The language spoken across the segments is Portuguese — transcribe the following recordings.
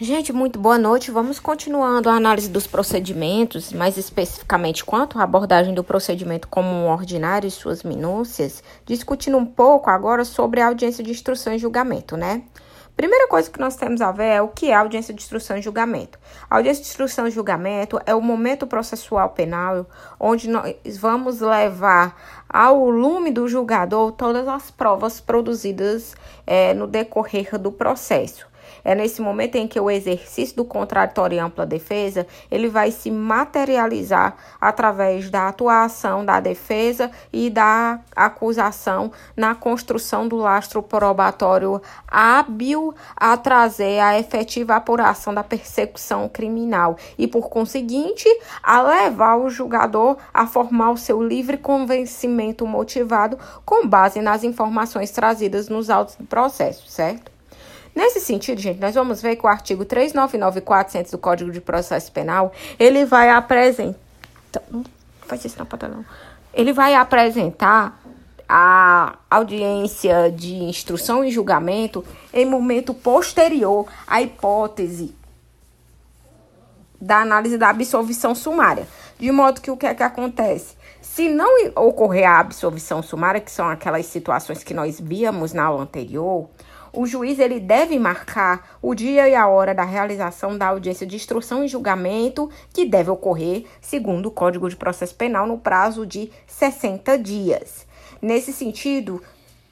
Gente, muito boa noite. Vamos continuando a análise dos procedimentos, mais especificamente quanto à abordagem do procedimento comum ordinário e suas minúcias, discutindo um pouco agora sobre a audiência de instrução e julgamento, né? Primeira coisa que nós temos a ver é o que é audiência de instrução e julgamento. A audiência de instrução e julgamento é o momento processual penal onde nós vamos levar ao lume do julgador todas as provas produzidas é, no decorrer do processo. É nesse momento em que o exercício do contraditório e ampla defesa, ele vai se materializar através da atuação da defesa e da acusação na construção do lastro probatório hábil a trazer a efetiva apuração da persecução criminal e, por conseguinte, a levar o julgador a formar o seu livre convencimento motivado com base nas informações trazidas nos autos do processo, certo? Nesse sentido, gente, nós vamos ver que o artigo 399 e 400 do Código de Processo Penal, ele vai apresentar... Faz isso. Ele vai apresentar a audiência de instrução e julgamento em momento posterior à hipótese da análise da absolvição sumária. De modo que o que é que acontece? Se não ocorrer a absolvição sumária, que são aquelas situações que nós víamos na aula anterior, o juiz ele deve marcar o dia e a hora da realização da audiência de instrução e julgamento, que deve ocorrer, segundo o Código de Processo Penal, no prazo de 60 dias. Nesse sentido,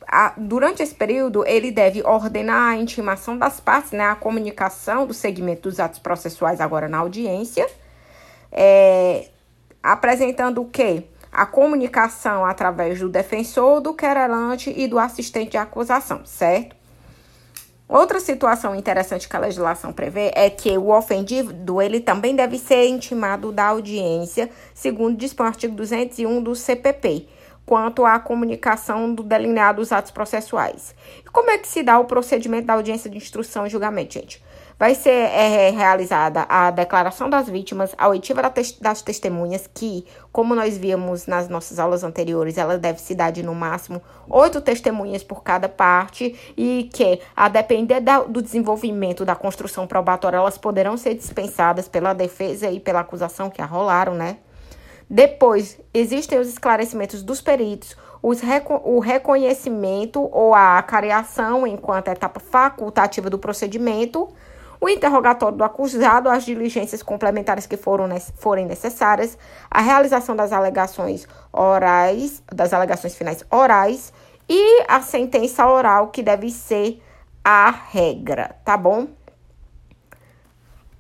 a, durante esse período, ele deve ordenar a intimação das partes, né, a comunicação do segmento dos atos processuais agora na audiência, é, apresentando o quê? A comunicação através do defensor, do querelante e do assistente de acusação, certo? Outra situação interessante que a legislação prevê é que o ofendido ele também deve ser intimado da audiência, segundo dispõe o artigo 201 do CPP, quanto à comunicação do delineado dos atos processuais. E como é que se dá o procedimento da audiência de instrução e julgamento, gente? Vai ser é, realizada a declaração das vítimas, a oitiva das testemunhas, que, como nós vimos nas nossas aulas anteriores, ela deve se dar de no máximo oito testemunhas por cada parte, e que, a depender da, do desenvolvimento da construção probatória, elas poderão ser dispensadas pela defesa e pela acusação que arrolaram, né? Depois, existem os esclarecimentos dos peritos, os reco o reconhecimento ou a acareação enquanto etapa facultativa do procedimento o interrogatório do acusado, as diligências complementares que foram, forem necessárias, a realização das alegações orais, das alegações finais orais e a sentença oral, que deve ser a regra, tá bom?